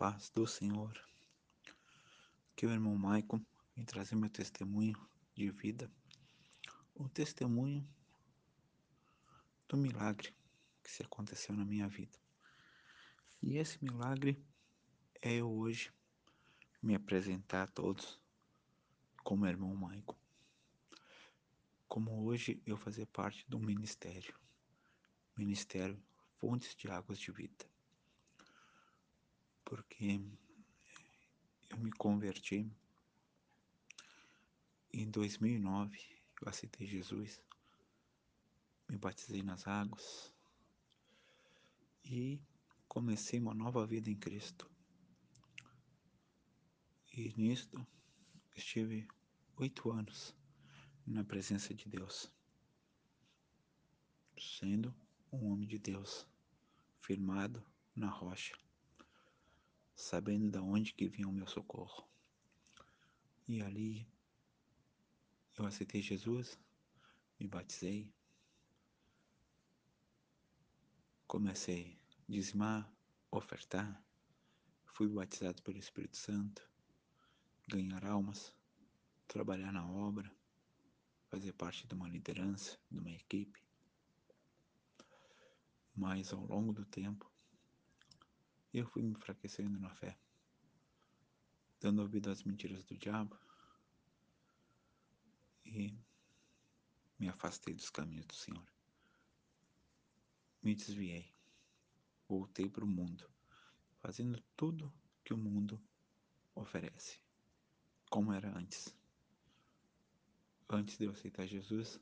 paz do Senhor. Que o irmão Maicon vem trazer meu testemunho de vida, o testemunho do milagre que se aconteceu na minha vida. E esse milagre é eu hoje me apresentar a todos como irmão Maicon. Como hoje eu fazer parte do ministério, Ministério Fontes de Águas de Vida porque eu me converti em 2009, eu aceitei Jesus, me batizei nas águas e comecei uma nova vida em Cristo. E nisto estive oito anos na presença de Deus, sendo um homem de Deus, firmado na rocha sabendo de onde que vinha o meu socorro. E ali eu aceitei Jesus, me batizei, comecei a dizimar, ofertar, fui batizado pelo Espírito Santo, ganhar almas, trabalhar na obra, fazer parte de uma liderança, de uma equipe. Mas ao longo do tempo, eu fui enfraquecendo na fé, dando ouvido às mentiras do diabo e me afastei dos caminhos do Senhor. Me desviei, voltei para o mundo, fazendo tudo que o mundo oferece, como era antes. Antes de eu aceitar Jesus,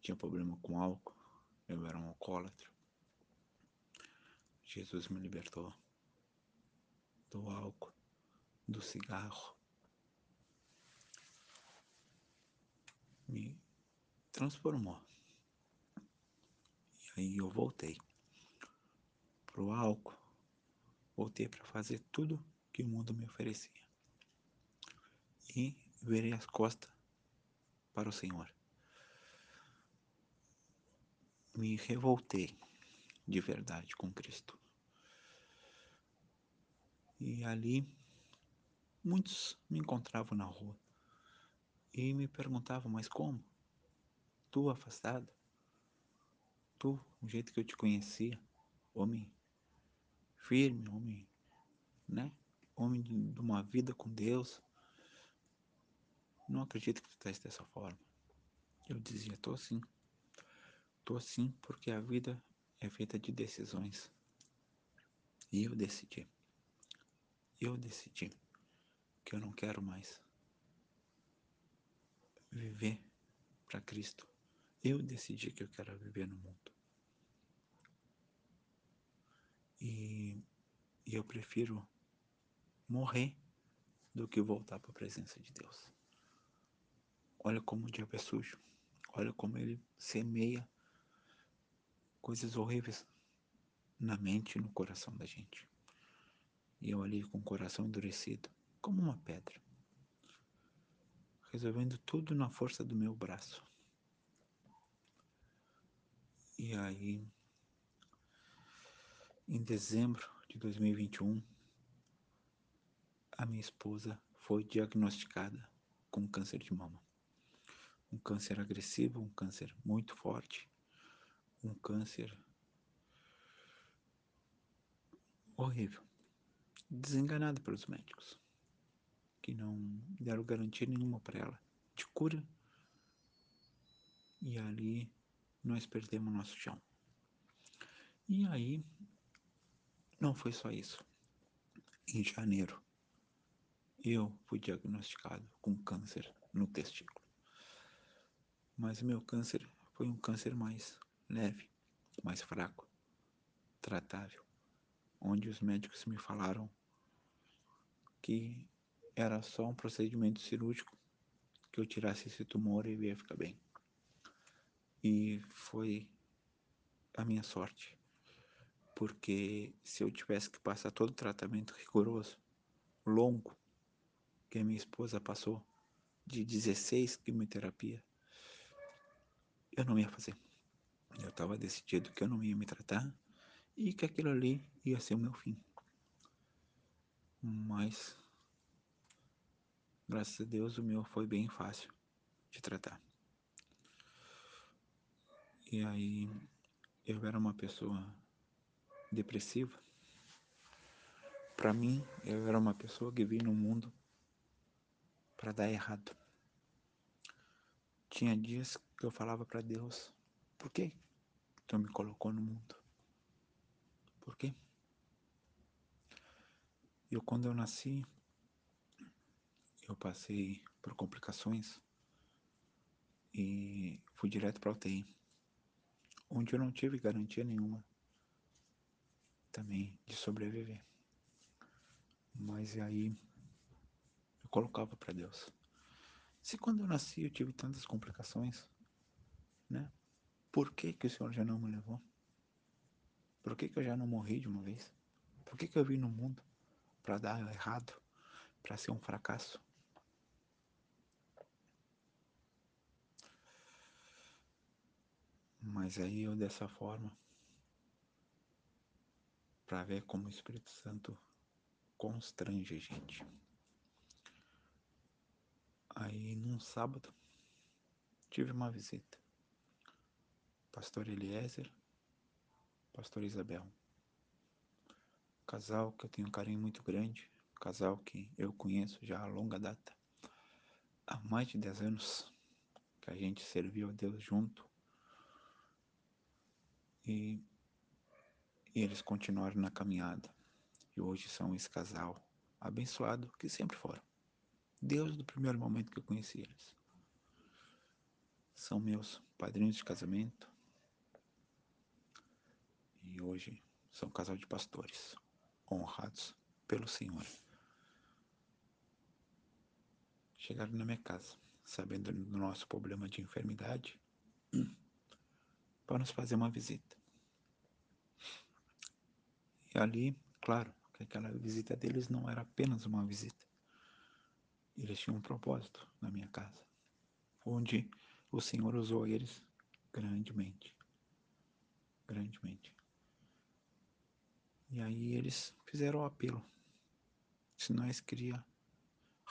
tinha problema com álcool, eu era um alcoólatra. Jesus me libertou do álcool, do cigarro, me transformou. E aí eu voltei pro álcool, voltei para fazer tudo que o mundo me oferecia. E virei as costas para o Senhor. Me revoltei de verdade com Cristo. E ali muitos me encontravam na rua e me perguntavam, mas como? Tu afastado? Tu, o jeito que eu te conhecia, homem firme, homem, né? Homem de uma vida com Deus. Não acredito que tu estás dessa forma. Eu dizia, tô assim. Tô assim porque a vida é feita de decisões. E eu decidi eu decidi que eu não quero mais viver para Cristo. Eu decidi que eu quero viver no mundo. E, e eu prefiro morrer do que voltar para a presença de Deus. Olha como o diabo é sujo. Olha como ele semeia coisas horríveis na mente e no coração da gente. E eu ali com o coração endurecido, como uma pedra, resolvendo tudo na força do meu braço. E aí, em dezembro de 2021, a minha esposa foi diagnosticada com câncer de mama. Um câncer agressivo, um câncer muito forte, um câncer horrível desenganada pelos médicos, que não deram garantia nenhuma para ela de cura. E ali nós perdemos nosso chão. E aí, não foi só isso. Em janeiro, eu fui diagnosticado com câncer no testículo. Mas o meu câncer foi um câncer mais leve, mais fraco, tratável, onde os médicos me falaram que era só um procedimento cirúrgico que eu tirasse esse tumor e ia ficar bem. E foi a minha sorte, porque se eu tivesse que passar todo o tratamento rigoroso, longo, que a minha esposa passou, de 16 quimioterapia, eu não ia fazer. Eu estava decidido que eu não ia me tratar e que aquilo ali ia ser o meu fim. Mas, graças a Deus, o meu foi bem fácil de tratar. E aí, eu era uma pessoa depressiva. Para mim, eu era uma pessoa que vinha no mundo para dar errado. Tinha dias que eu falava para Deus: por que tu me colocou no mundo? Por quê? Eu, quando eu nasci, eu passei por complicações e fui direto para UTI, onde eu não tive garantia nenhuma também de sobreviver. Mas aí eu colocava para Deus. Se quando eu nasci eu tive tantas complicações, né? Por que que o Senhor já não me levou? Por que que eu já não morri de uma vez? Por que que eu vim no mundo para dar errado, para ser um fracasso? Mas aí eu dessa forma, para ver como o Espírito Santo constrange a gente. Aí num sábado tive uma visita. Pastor Eliezer, Pastor Isabel. Casal que eu tenho um carinho muito grande, casal que eu conheço já há longa data. Há mais de 10 anos que a gente serviu a Deus junto. E, e eles continuaram na caminhada. E hoje são esse casal abençoado que sempre foram. Desde o primeiro momento que eu conheci eles. São meus padrinhos de casamento. E hoje são casal de pastores, honrados pelo Senhor. Chegaram na minha casa, sabendo do nosso problema de enfermidade, para nos fazer uma visita. E ali, claro, que aquela visita deles não era apenas uma visita. Eles tinham um propósito na minha casa, onde o Senhor usou eles grandemente. Grandemente. E aí eles fizeram o apelo. Se nós queria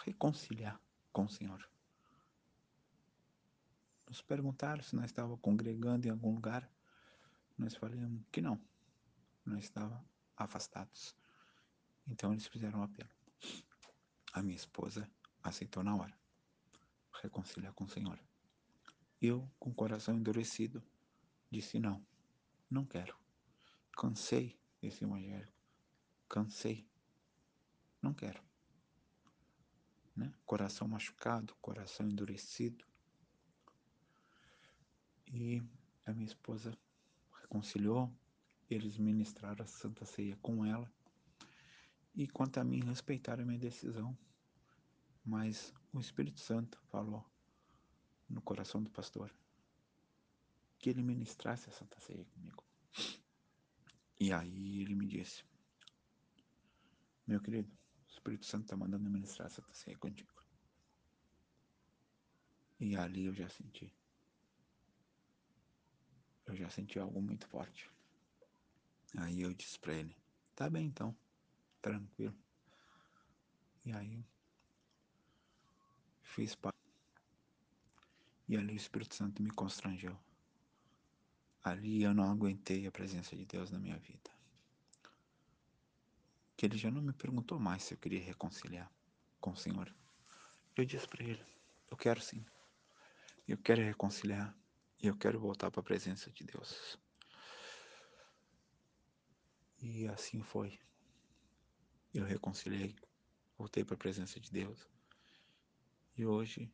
reconciliar com o Senhor. Nos perguntaram se nós estávamos congregando em algum lugar. Nós falamos que não. Nós estávamos afastados. Então eles fizeram o apelo. A minha esposa aceitou na hora. Reconciliar com o Senhor. Eu, com o coração endurecido, disse não, não quero. Cansei desse evangelho. Cansei. Não quero. Né? Coração machucado, coração endurecido. E a minha esposa reconciliou, eles ministraram a Santa Ceia com ela. E quanto a mim, respeitaram a minha decisão. Mas o Espírito Santo falou no coração do pastor que ele ministrasse a Santa Ceia comigo. E aí ele me disse: Meu querido, o Espírito Santo está mandando ministrar a Santa Ceia contigo. E ali eu já senti. Eu já senti algo muito forte. Aí eu disse para ele: Tá bem então, tranquilo. E aí fiz parte. E ali o Espírito Santo me constrangeu. Ali eu não aguentei a presença de Deus na minha vida. Que ele já não me perguntou mais se eu queria reconciliar com o Senhor. Eu disse para ele: Eu quero sim. Eu quero reconciliar. E eu quero voltar para a presença de Deus. E assim foi. Eu reconciliei, voltei para a presença de Deus. E hoje,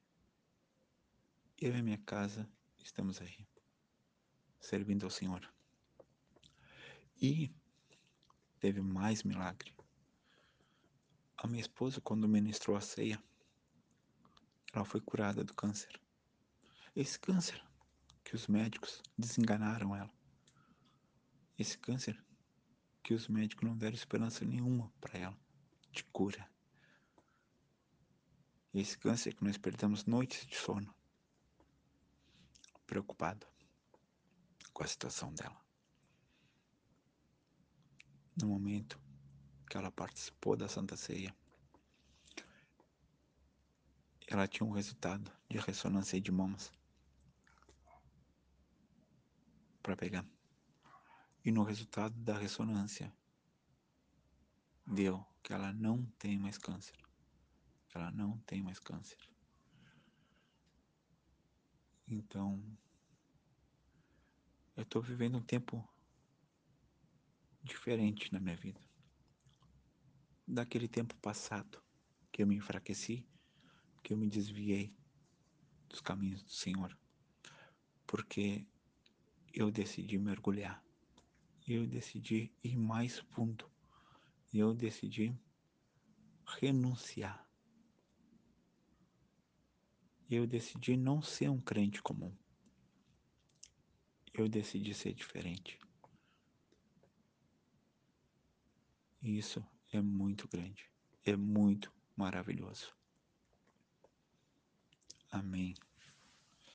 eu e minha casa estamos aí, servindo ao Senhor. E teve mais milagre. A minha esposa, quando ministrou a ceia, ela foi curada do câncer. Esse câncer que os médicos desenganaram ela. Esse câncer que os médicos não deram esperança nenhuma para ela de cura. Esse câncer que nós perdemos noites de sono, preocupado com a situação dela. No momento que ela participou da Santa Ceia, ela tinha um resultado de ressonância de mãos para pegar. E no resultado da ressonância, deu que ela não tem mais câncer. Ela não tem mais câncer. Então, eu estou vivendo um tempo diferente na minha vida. Daquele tempo passado, que eu me enfraqueci, que eu me desviei dos caminhos do Senhor, porque eu decidi mergulhar, eu decidi ir mais fundo, eu decidi renunciar. Eu decidi não ser um crente comum. Eu decidi ser diferente. Isso é muito grande, é muito maravilhoso. Amém.